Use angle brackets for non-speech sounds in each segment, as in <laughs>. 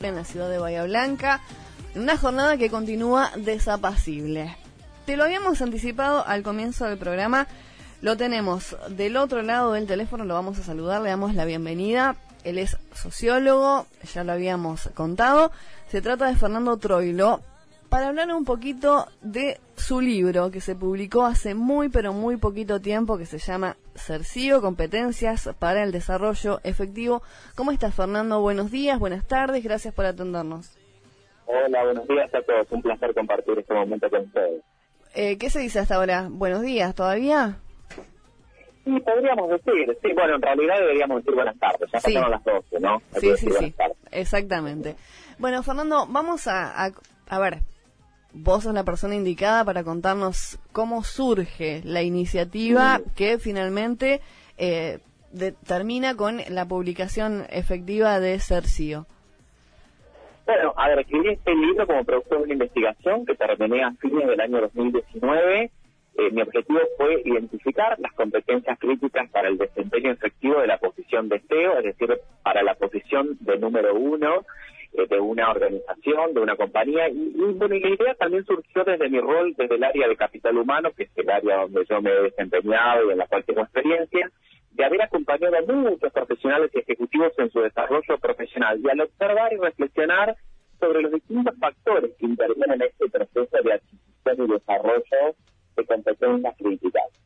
en la ciudad de Bahía Blanca, en una jornada que continúa desapacible. Te lo habíamos anticipado al comienzo del programa, lo tenemos del otro lado del teléfono, lo vamos a saludar, le damos la bienvenida. Él es sociólogo, ya lo habíamos contado. Se trata de Fernando Troilo, para hablar un poquito de su libro que se publicó hace muy pero muy poquito tiempo que se llama Cercio, competencias para el desarrollo efectivo. ¿Cómo estás Fernando? Buenos días, buenas tardes, gracias por atendernos. Hola, buenos días a todos, un placer compartir este momento con ustedes. Eh, ¿Qué se dice hasta ahora? ¿Buenos días todavía? Sí, podríamos decir, sí, bueno, en realidad deberíamos decir buenas tardes, ya pasaron las 12, ¿no? sí, sí, sí, exactamente. Bueno, Fernando, vamos a, a, a ver, vos sos la persona indicada para contarnos cómo surge la iniciativa que finalmente eh, termina con la publicación efectiva de Cercio. Bueno, a ver, escribí este libro como producto de una investigación que terminé a fines del año 2019. Eh, mi objetivo fue identificar las competencias críticas para el desempeño efectivo de la posición de SEO, es decir, para la posición de número uno de una organización, de una compañía. Y, bueno, y la idea también surgió desde mi rol, desde el área de capital humano, que es el área donde yo me he desempeñado y en la cual tengo experiencia, de haber acompañado a muchos profesionales y ejecutivos en su desarrollo profesional y al observar y reflexionar sobre los distintos factores que intervienen en este proceso de adquisición y desarrollo de competencias críticas.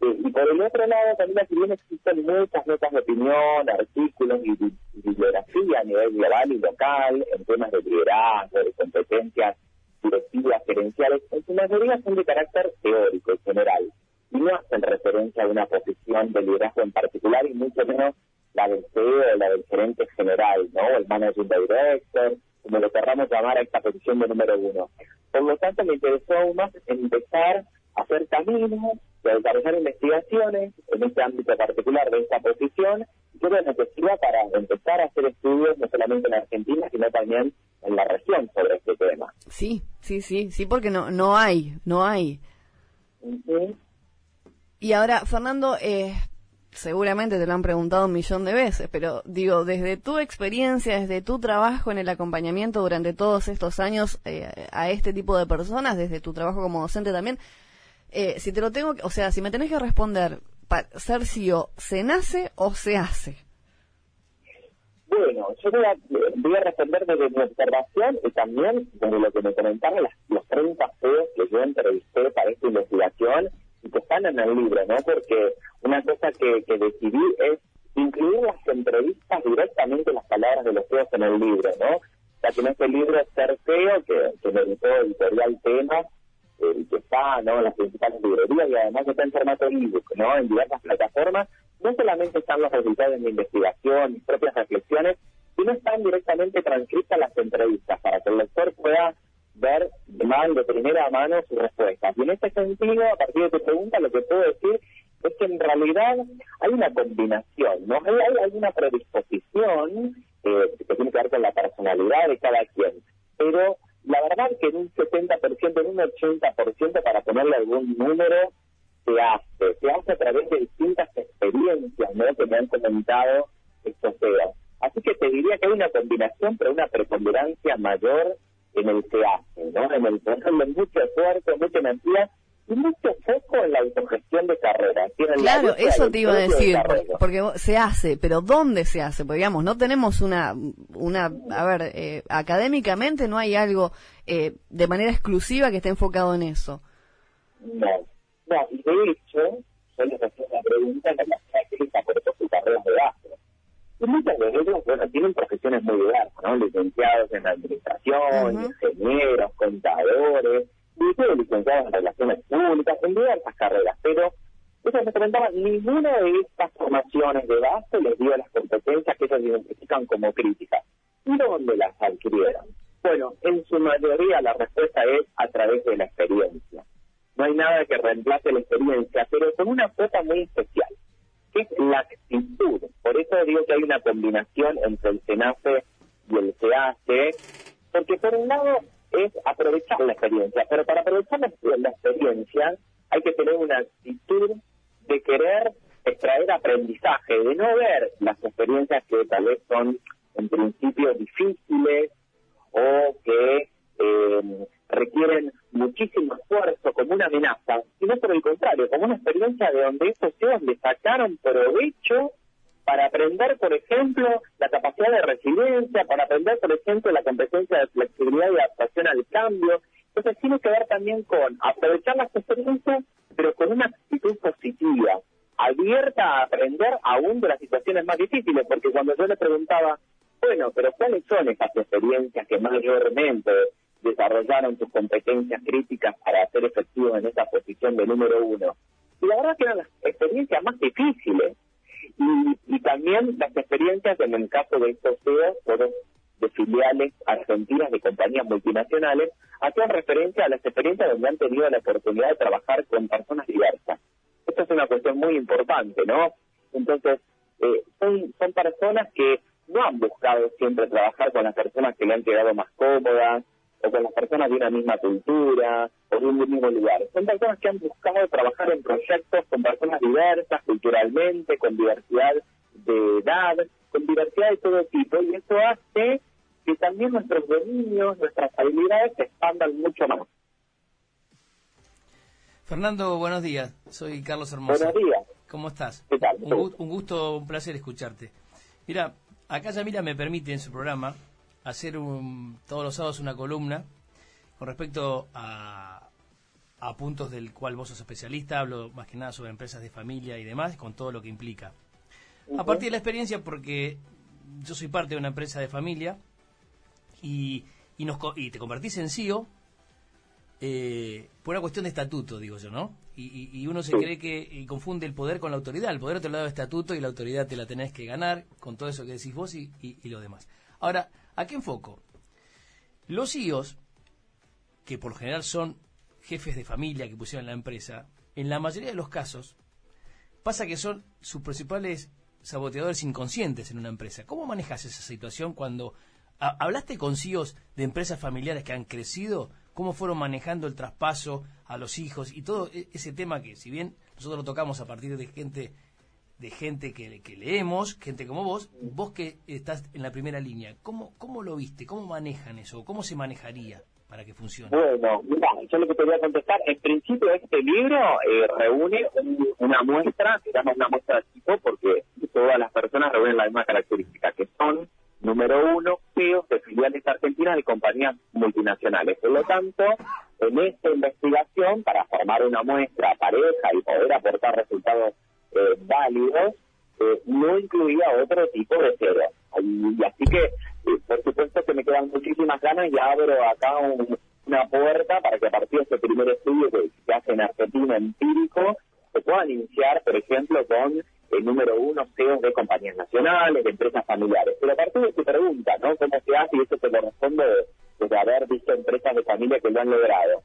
Y por el otro lado, también si bien existen muchas notas de opinión, artículos y, bibliografía a nivel global y local en temas de liderazgo, de competencias directivas, gerenciales, en su mayoría son de carácter teórico y general y no hacen referencia a una posición de liderazgo en particular y mucho menos la del CEO la del gerente general, ¿no? El managing director, como lo querramos llamar a esta posición de número uno. Por lo tanto, me interesó aún más empezar a hacer caminos desarrollar investigaciones en este ámbito particular de esta posición, que bueno, que sirva para empezar a hacer estudios no solamente en Argentina, sino también en la región sobre este tema. Sí, sí, sí, sí, porque no, no hay, no hay. Y ahora, Fernando, eh, seguramente te lo han preguntado un millón de veces, pero digo, desde tu experiencia, desde tu trabajo en el acompañamiento durante todos estos años eh, a este tipo de personas, desde tu trabajo como docente también, eh, si te lo tengo, o sea, si me tenés que responder, para CEO, ¿se nace o se hace? Bueno, yo voy a, responder desde mi observación y también desde lo que me comentaron los 30 CEOs que yo entrevisté para esta investigación y que están en el libro, ¿no? Porque una cosa que, decidí es incluir las entrevistas directamente las palabras de los CEOs en el libro, ¿no? O sea, que en este libro Ser CEO, que, que me editó Editorial Tema, eh, que está ¿no? en las principales librerías y además está en formato ebook, ¿no? en diversas plataformas, no solamente están los resultados de mi investigación, mis propias reflexiones, sino están directamente transcritas las entrevistas para que el lector pueda ver de, mano, de primera mano sus respuestas. Y en este sentido, a partir de tu pregunta, lo que puedo decir es que en realidad hay una combinación, ¿no? Hay, hay una predisposición eh, que tiene que ver con la personalidad de cada quien, pero la verdad que en un 70%, en un 80%, para ponerle algún número, se hace. Se hace a través de distintas experiencias ¿no? que me han comentado estos CEOs. Así que te diría que hay una combinación, pero una preponderancia mayor en el que hace, ¿no? En el ponerle mucho esfuerzo, mucha energía y mucho foco en la autogestión de carrera. Claro, eso te iba a decir, porque se hace, pero ¿dónde se hace? Porque digamos, no tenemos una, una a ver, eh, académicamente no hay algo eh, de manera exclusiva que esté enfocado en eso. No, no, y de hecho, yo les hacía una pregunta en la por su carrera de base. Y muchos de ellos, bueno, tienen profesiones muy diversas, ¿no? Licenciados en administración, ingenieros, contadores, y licenciados en relaciones públicas, en diversas carreras, pero ellos me comentaban, ninguna de estas formaciones de base les dio las competencias que ellos identifican como críticas. ¿Y dónde las adquirieron? Bueno, en su mayoría la respuesta es a través de la experiencia. No hay nada que reemplace la experiencia, pero con una cuota muy especial, que es la actitud. Por eso digo que hay una combinación entre el SENACE y el SEACE, porque por un lado es aprovechar la experiencia. Pero para aprovechar la, experiencia hay que tener una actitud de querer extraer aprendizaje, de no ver las experiencias que tal vez son en principio difíciles o que eh, requieren muchísimo esfuerzo como una amenaza, sino por el contrario, como una experiencia de donde estos tíos le sacaron provecho para aprender, por ejemplo, capacidad de resiliencia, para aprender, por ejemplo, la competencia de flexibilidad y adaptación al cambio. Entonces tiene que ver también con aprovechar las experiencias, pero con una actitud positiva, abierta a aprender aún de las situaciones más difíciles, porque cuando yo le preguntaba, bueno, pero ¿cuáles son esas experiencias que mayormente desarrollaron tus competencias críticas para ser efectivos en esa posición de número uno? Y la verdad que eran las experiencias más difíciles. Y, también las experiencias, en el caso de estos CEOs, de filiales argentinas de compañías multinacionales, hacían referencia a las experiencias donde han tenido la oportunidad de trabajar con personas diversas. Esto es una cuestión muy importante, ¿no? Entonces, eh, son, son personas que no han buscado siempre trabajar con las personas que le han quedado más cómodas, o con las personas de una misma cultura, o de un mismo lugar. Son personas que han buscado trabajar en proyectos con personas diversas, culturalmente, con diversidad de edad, con diversidad de todo tipo, y eso hace que también nuestros dominios, nuestras habilidades se expandan mucho más. Fernando, buenos días. Soy Carlos Hermoso. Buenos días. ¿Cómo estás? ¿Qué tal? Un, un gusto, un placer escucharte. Mira, acá Yamila me permite en su programa hacer un, todos los sábados una columna con respecto a, a puntos del cual vos sos especialista. Hablo más que nada sobre empresas de familia y demás, con todo lo que implica. A partir de la experiencia, porque yo soy parte de una empresa de familia y, y, nos, y te convertís en CEO eh, por una cuestión de estatuto, digo yo, ¿no? Y, uno se cree que confunde el poder con la autoridad. El poder te lo da el estatuto y la autoridad te la tenés que ganar con todo eso que decís vos y, y lo demás. Ahora, ¿a qué enfoco? Los CEOs, que por lo general son jefes de familia que pusieron la empresa, en la mayoría de los casos, pasa que son sus principales saboteadores inconscientes en una empresa. ¿Cómo manejas esa situación cuando hablaste con CEOs de empresas familiares que han crecido? ¿Cómo fueron manejando el traspaso a los hijos y todo e, ese tema que, si bien nosotros lo tocamos a partir de gente de gente que, leemos, gente como vos, vos que estás en la primera línea, ¿cómo, cómo lo viste? ¿Cómo manejan eso? ¿Cómo se manejaría para que funcione? Bueno, mira, yo lo que te voy a contestar, en principio este libro eh, reúne una muestra, se llama una muestra de tipo, porque todas las personas reúnen la misma característica, que son, número uno, CEOs de filiales argentinas de compañías multinacionales. Por lo tanto, en esta investigación, para formar una muestra pareja y poder aportar resultados eh, válidos, eh, no incluía otro tipo de cero. Y, así que, eh, por supuesto que me quedan muchísimas ganas y abro acá una puerta para que a partir de este primer estudio que se hace en Argentina empírico, se puedan iniciar, por ejemplo, con el número uno CEOs de compañías nacionales, de empresas familiares. Pero a partir de tu pregunta, ¿no? ¿Cómo se hace? Y eso te lo respondo de, haber visto empresas de familia que lo han logrado.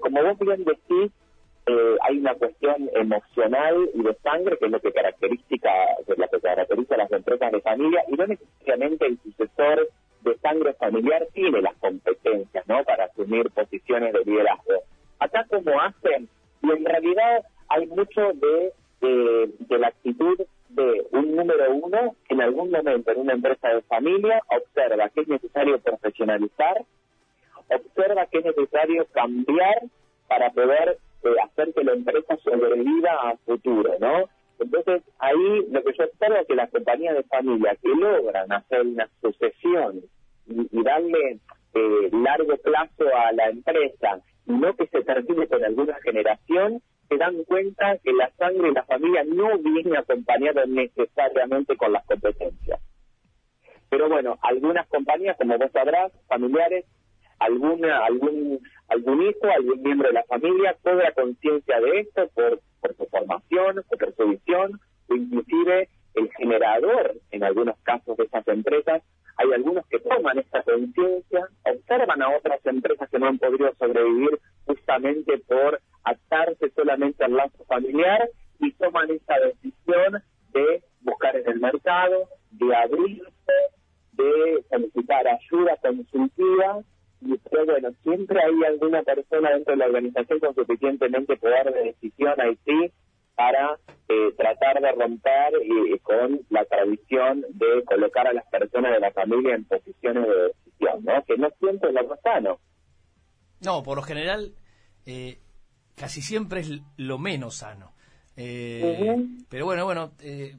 como vos bien decís, eh, hay una cuestión emocional y de sangre que es lo que caracteriza, las empresas de familia y no necesariamente el sucesor de sangre familiar tiene las competencias ¿no? para asumir posiciones de liderazgo. Acá como hacen, y en realidad hay mucho de, de, la actitud de un número uno que en algún momento en una empresa de familia observa que es necesario profesionalizar, observa que es necesario cambiar para poder hacer que la empresa sobreviva a futuro, ¿no? Entonces, ahí lo que yo espero es que las compañías de familia que logran hacer una sucesión y, darle eh, largo plazo a la empresa y no que se termine con alguna generación, se dan cuenta que la sangre de la familia no viene acompañada necesariamente con las competencias. Pero bueno, algunas compañías, como vos sabrás, familiares, alguna, algún, algún hijo, algún miembro de la familia cobra conciencia de esto por, por su formación, por su visión, o inclusive el generador, en algunos casos de esas empresas, hay algunos que toman esta conciencia, observan a otras empresas que no han podido sobrevivir justamente por atarse solamente al lazo familiar y toman esa decisión de buscar en el mercado, de abrirse, de solicitar ayuda consultiva y bueno, siempre hay alguna persona dentro de la organización con suficientemente poder de decisión Haití para eh, tratar de romper y, con la tradición de colocar a las personas de la familia en posiciones de decisión, ¿no? Que no siempre es lo más sano. No, por lo general, eh, casi siempre es lo menos sano. Eh, pero bueno, bueno, eh,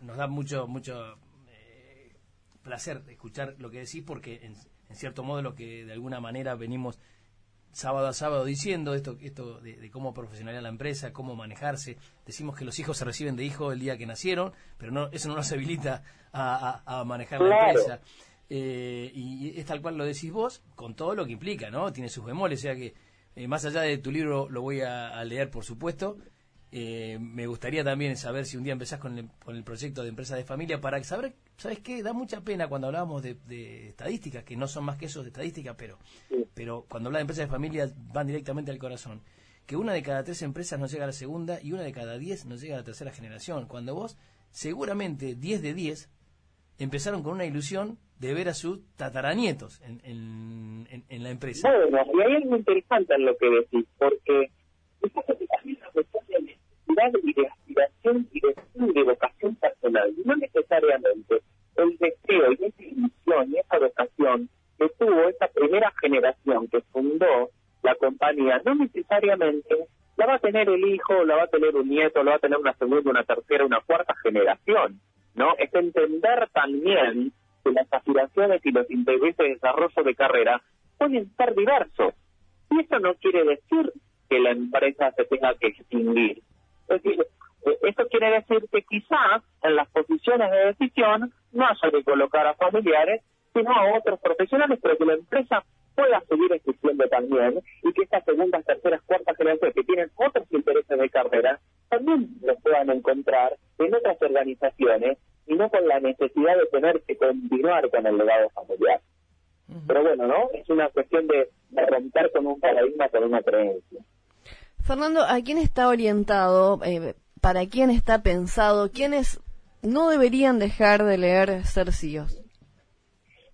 nos da mucho, mucho eh, placer escuchar lo que decís porque en, cierto modo lo que de alguna manera venimos sábado a sábado diciendo esto esto de, cómo profesionalizar la empresa, cómo manejarse. Decimos que los hijos se reciben de hijo el día que nacieron, pero no eso no nos habilita a, manejar la empresa. y es tal cual lo decís vos, con todo lo que implica, ¿no? Tiene sus bemoles, o sea que eh, más allá de tu libro, lo voy a, leer, por supuesto. Eh, me gustaría también saber si un día empezás con el, con el proyecto de empresa de familia para saber, ¿sabes qué? Da mucha pena cuando hablábamos de, estadísticas, que no son más que eso de estadísticas, pero, pero cuando hablas de empresas de familia van directamente al corazón. Que una de cada tres empresas no llega a la segunda y una de cada diez no llega a la tercera generación. Cuando vos, seguramente 10 de 10 empezaron con una ilusión de ver a sus tataranietos en, en, la empresa. Bueno, y hay algo interesante en lo que decís, porque y de aspiración y de, de vocación personal, no necesariamente el deseo y esa ilusión y esa vocación que tuvo esa primera generación que fundó la compañía, no necesariamente la va a tener el hijo, la va a tener un nieto, la va a tener una segunda, una tercera, una cuarta generación, ¿no? Es entender también que las aspiraciones y los intereses de desarrollo de carrera pueden ser diversos. Y eso no quiere decir que la empresa se tenga que extinguir. Es decir, eh, esto quiere decir que quizás en las posiciones de decisión no haya que colocar a familiares, sino a otros profesionales, pero que la empresa pueda seguir existiendo también y que estas segundas, terceras, cuartas generaciones que tienen otros intereses de carrera también los puedan encontrar en otras organizaciones y no con la necesidad de tener que continuar con el legado familiar. Pero bueno, ¿no? Es una cuestión de, romper con un paradigma, con una creencia. Fernando, ¿a quién está orientado? Eh, ¿Para quién está pensado? ¿Quiénes no deberían dejar de leer Cercios?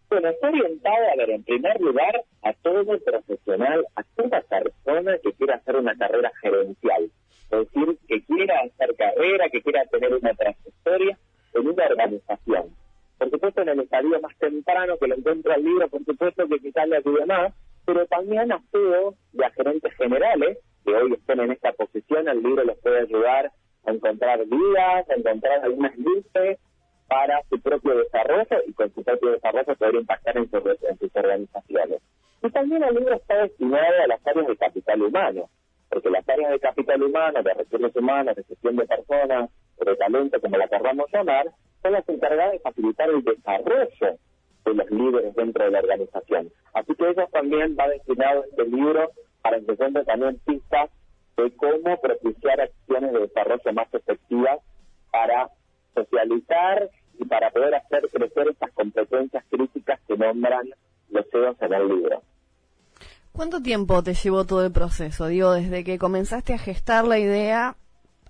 Bueno, está orientado, a ver, en primer lugar, a todo profesional, a toda persona que quiera hacer una carrera gerencial. Es decir, que quiera hacer carrera, que quiera tener una trayectoria en una organización. Por supuesto, en el estadio más temprano que lo encuentra el libro, por supuesto que quizás le ayude más, pero también a todos y a gerentes generales que hoy estén en esta posición, el libro les puede ayudar a encontrar vidas, a encontrar algunas luces para su propio desarrollo y con su propio desarrollo poder impactar en, sus organizaciones. Y también el libro está destinado a las áreas de capital humano, porque las áreas de capital humano, de recursos humanos, de gestión de personas, de talento, como la querramos llamar, son las encargadas de facilitar el desarrollo de los líderes dentro de la organización. Así que ellos también va destinado este libro para que también pistas de cómo propiciar acciones de desarrollo más efectivas para socializar y para poder hacer crecer estas competencias críticas que nombran los CEOs en el libro. ¿Cuánto tiempo te llevó todo el proceso? Digo, desde que comenzaste a gestar la idea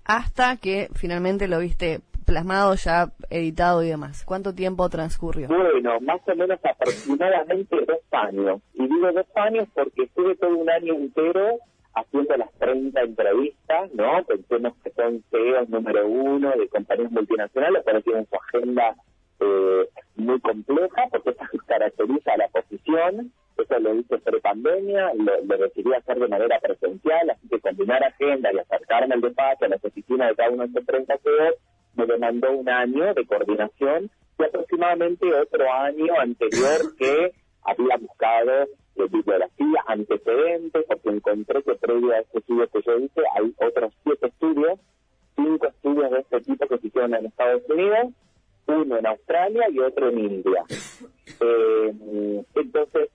hasta que finalmente lo viste plasmado, ya editado y demás. ¿Cuánto tiempo transcurrió? Bueno, más o menos aproximadamente dos años. Y digo dos años porque estuve todo un año entero haciendo las 30 entrevistas, ¿no? Pensemos que son CEOs número uno de compañías multinacionales, pero tienen su agenda eh, muy compleja porque eso <laughs> caracteriza a la posición eso lo hice pre-pandemia, lo, lo, decidí hacer de manera presencial, así que combinar agenda y acercarme al despacho, a las oficinas de cada uno de estos 30 CEOs, me demandó un año de coordinación y aproximadamente otro año anterior <laughs> que había buscado bibliografía, antecedentes, porque encontré que previo a este estudio que yo hice hay otros siete estudios, cinco estudios de este tipo que se hicieron en Estados Unidos, uno en Australia y otro en India. <laughs> Eh, entonces,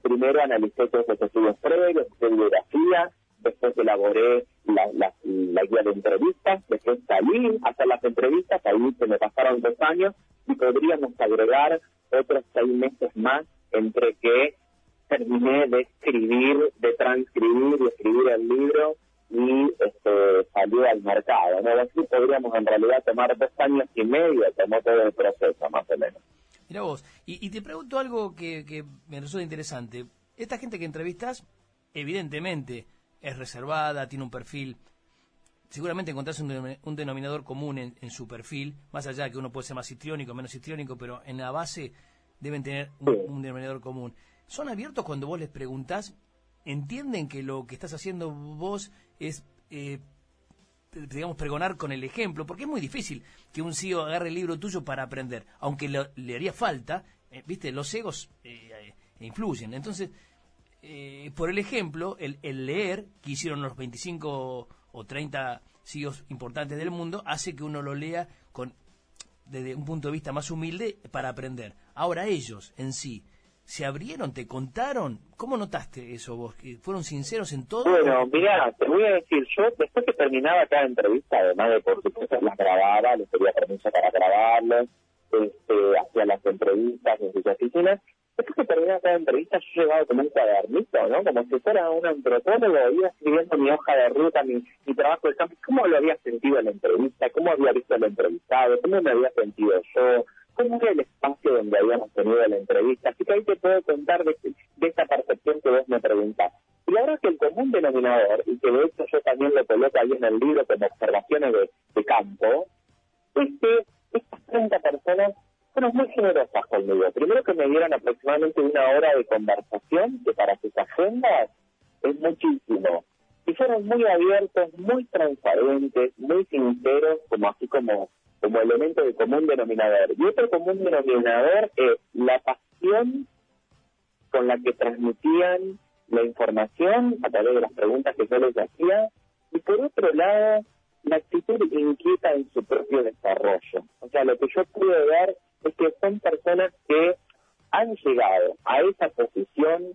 primero analicé todos los estudios previos, de bibliografía, después elaboré la, la, guía de entrevistas, después salí a hacer las entrevistas, ahí se me pasaron dos años y podríamos agregar otros seis meses más entre que terminé de escribir, de transcribir y escribir el libro y este, salió al mercado. ¿no? Así podríamos en realidad tomar dos años y medio, tomó todo el proceso más o menos. Mira vos, y, te pregunto algo que, me resulta interesante. Esta gente que entrevistas, evidentemente, es reservada, tiene un perfil. Seguramente encontrás un, denominador común en, su perfil, más allá de que uno puede ser más histriónico, menos histriónico, pero en la base deben tener un, denominador común. ¿Son abiertos cuando vos les preguntás entienden que lo que estás haciendo vos es, eh, digamos, pregonar con el ejemplo, porque es muy difícil que un CEO agarre el libro tuyo para aprender, aunque le haría falta, eh, viste, los egos eh, influyen. Entonces, por el ejemplo, el, el, leer, que hicieron los 25 o 30 CEOs importantes del mundo, hace que uno lo lea con desde un punto de vista más humilde para aprender. Ahora ellos en sí, ¿se abrieron? ¿Te contaron? ¿Cómo notaste eso vos? ¿Fueron sinceros en todo? Bueno, mira, te voy a decir, yo después que terminaba cada entrevista, además de por supuesto las grababa, les pedía permiso para grabarlas, este, hacía las entrevistas en sus oficinas, después que terminaba cada entrevista yo llevaba como un cuadernito, ¿no? Como si fuera un antropólogo, iba escribiendo mi hoja de ruta, mi, mi trabajo de campo, cómo lo había sentido en la entrevista, cómo había visto el entrevistado, cómo me había sentido yo, cómo era el espacio donde habíamos tenido la entrevista. Así que ahí te puedo contar de, esta percepción que vos me preguntás. Y verdad que el común denominador, y que de hecho yo también lo coloco ahí en el libro como observaciones de, de campo, es que estas 30 personas fueron muy generosas conmigo. Primero que me dieron aproximadamente una hora de conversación, que para sus agendas es muchísimo. Y fueron muy abiertos, muy transparentes, muy sinceros, como así como, como elemento de común denominador. Y otro común denominador es la pasión con la que transmitían la información a través de las preguntas que yo les hacía. Y por otro lado, la actitud inquieta en su propio desarrollo. O sea, lo que yo pude ver es que son personas que han llegado a esa posición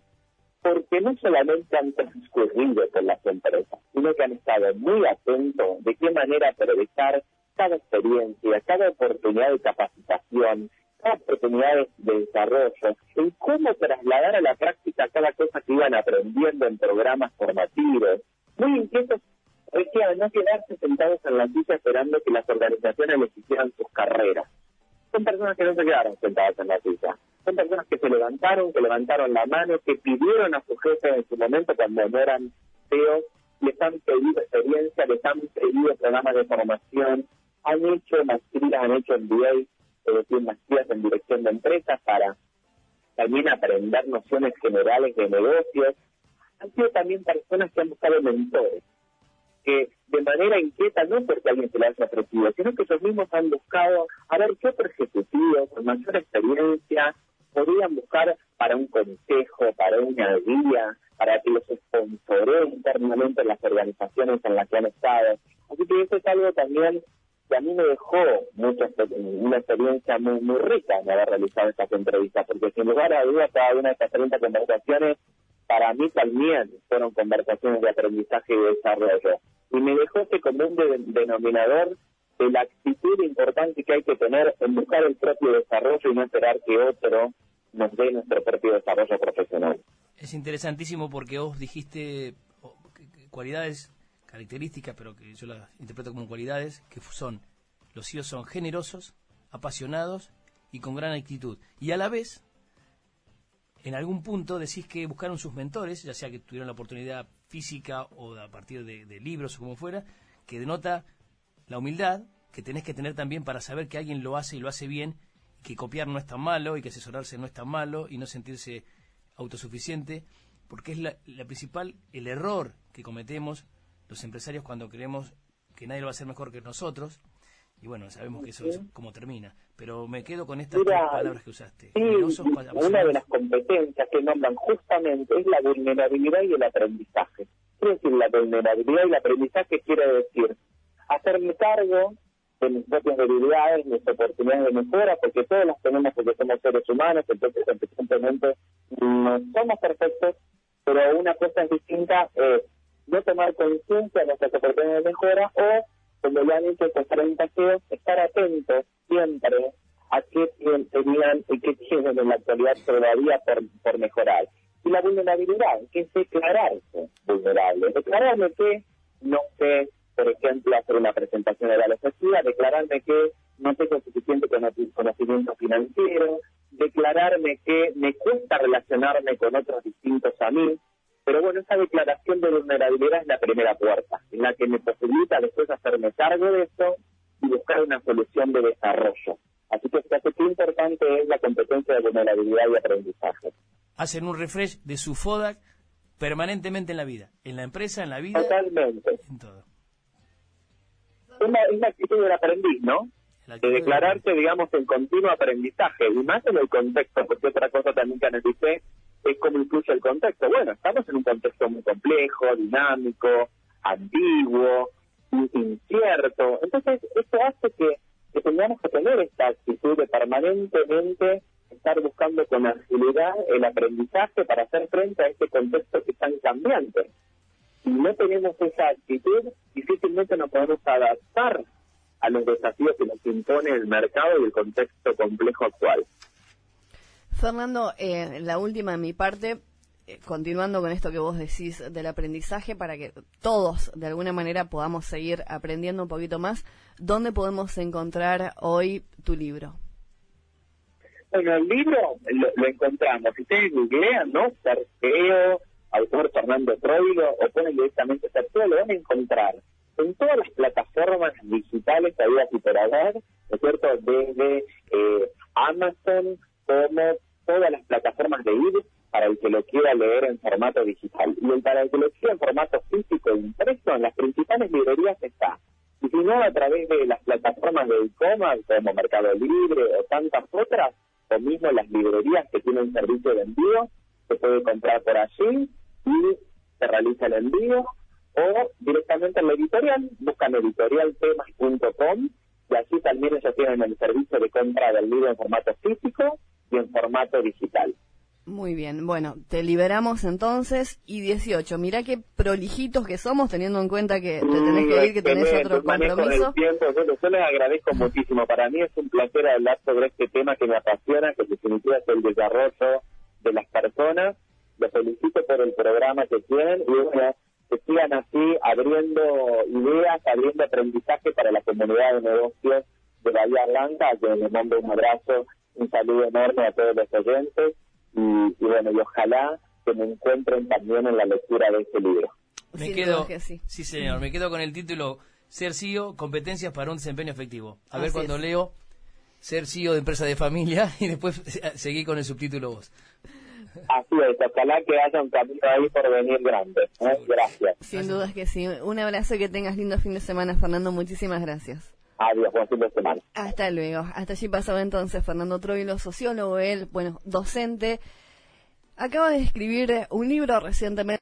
porque no solamente han transcurrido por las empresas, sino que han estado muy atentos de qué manera aprovechar cada experiencia, cada oportunidad de capacitación, cada oportunidad de desarrollo, en cómo trasladar a la práctica cada cosa que iban aprendiendo en programas formativos, muy inquietos decía no quedarse sentados en la silla esperando que las organizaciones les hicieran sus carreras, son personas que no se quedaron sentadas en la silla. Son personas que se levantaron, que levantaron la mano, que pidieron a su jefe en su momento cuando no eran CEOs, les han pedido experiencia, les han pedido programas de formación, han hecho maestrías, han hecho MBA, es decir, maestrías en dirección de empresas para también aprender nociones generales de negocios. Han sido también personas que han buscado mentores, que de manera inquieta, no porque alguien se lo haya ofrecido, sino que ellos mismos han buscado a ver qué otro ejecutivo con mayor experiencia podrían buscar para un consejo, para una guía, para que los sponsoree internamente en las organizaciones en las que han estado. Así que eso es algo también que a mí me dejó mucha, una experiencia muy, muy rica en haber realizado estas entrevistas, porque sin lugar a dudas cada una de estas 30 conversaciones para mí también fueron conversaciones de aprendizaje y desarrollo. Y me dejó ese común denominador de la actitud importante que hay que tener en buscar el propio desarrollo y no esperar que otro nos dé nuestro propio desarrollo profesional. Es interesantísimo porque vos dijiste cualidades, características, pero que yo las interpreto como cualidades, que son, los hijos son generosos, apasionados y con gran actitud. Y a la vez en algún punto decís que buscaron sus mentores, ya sea que tuvieron la oportunidad física o a partir de, libros o como fuera, que denota la humildad que tenés que tener también para saber que alguien lo hace y lo hace bien, que copiar no es tan malo y que asesorarse no es tan malo y no sentirse autosuficiente, porque es la, la principal, el error que cometemos los empresarios cuando creemos que nadie lo va a hacer mejor que nosotros y bueno, sabemos que eso es como termina. Pero me quedo con estas palabras que usaste. Sí, una de las competencias que nombran justamente es la vulnerabilidad y el aprendizaje. ¿Qué decir la vulnerabilidad y el aprendizaje? Quiere decir hacerme cargo de mis propias debilidades, mis oportunidades de mejora, porque todas las tenemos porque somos seres humanos, entonces simplemente no somos perfectos, pero una cosa distinta es no tomar conciencia de nuestras oportunidades de mejora o estos 30 CEOs, estar atentos siempre a qué tenían y qué tienen en la actualidad todavía por, por mejorar. Y la vulnerabilidad, que es declararse vulnerable. Declararme que no sé, por ejemplo, hacer una presentación de la sociedad, declararme que no tengo suficiente conocimiento financiero, declararme que me cuesta relacionarme con otros distintos a pero bueno, esa declaración de vulnerabilidad es la primera puerta, en la que me posibilita después hacerme cargo de eso y buscar una solución de desarrollo. Así que fíjate qué importante es la competencia de vulnerabilidad y aprendizaje. Hacen un refresh de su FODAC permanentemente en la vida, en la empresa, en la vida, Totalmente. en todo. Es la, es la actitud del aprendiz, ¿no? De declararse, digamos, en continuo aprendizaje, y más en el contexto, porque otra cosa también que analicé es cómo incluye el contexto. Bueno, estamos en un contexto muy complejo, dinámico, ambiguo, in- incierto. Entonces, esto hace que, que tengamos que tener esta actitud de permanentemente estar buscando con agilidad el aprendizaje para hacer frente a este contexto que es tan cambiante. Si no tenemos esa actitud, difícilmente nos podemos adaptar a los desafíos que nos impone el mercado y el contexto complejo actual. Fernando, eh, la última de mi parte, eh, continuando con esto que vos decís del aprendizaje, para que todos de alguna manera podamos seguir aprendiendo un poquito más, ¿dónde podemos encontrar hoy tu libro? Bueno, el libro lo, encontramos. Si ustedes googlean, ¿no? Cerceo, autor Fernando Troilo, o ponen directamente Cerceo, lo van a encontrar en todas las plataformas digitales que había que por ¿no es cierto? Desde eh, Amazon como todas las plataformas de ebook para el que lo quiera leer en formato digital. Y el para el que lo quiera en formato físico e impreso, en las principales librerías está. Y si no, a través de las plataformas de e-commerce como Mercado Libre o tantas otras, o mismo las librerías que tienen servicio de envío, se puede comprar por allí y se realiza el envío, o directamente en la editorial, buscan editorialtemas.com y allí también ellos tienen el servicio de compra del libro en formato físico y en formato digital. Muy bien, bueno, te liberamos entonces y 18. Mirá qué prolijitos que somos teniendo en cuenta que te tenés que ir, que tenés otro compromiso. tiempo, yo, yo les agradezco muchísimo. Para mí es un placer hablar sobre este tema que me apasiona, que en definitiva es el desarrollo de las personas. Los felicito por el programa que tienen y bueno, que sigan así abriendo ideas, abriendo aprendizaje para la comunidad de negocios de Bahía Blanca, a quien les mando un abrazo, un saludo enorme a todos los oyentes y, y bueno, y ojalá que me encuentren también en la lectura de este libro. Me Sin quedo, que sí. señor, me quedo con el título Ser CEO, competencias para un desempeño efectivo. A ver cuando es. leo Ser CEO de empresa de familia <laughs> y después <laughs> seguí con el subtítulo vos. Así es, ojalá que haya un camino ahí por venir grande. ¿eh? Gracias. Sin dudas que sí. Un abrazo y que tengas lindo fin de semana, Fernando. Muchísimas gracias. Adiós, buen fin de semana. Hasta luego. Hasta allí pasaba entonces Fernando Troilo, sociólogo, él, bueno, docente. Acaba de escribir un libro recientemente.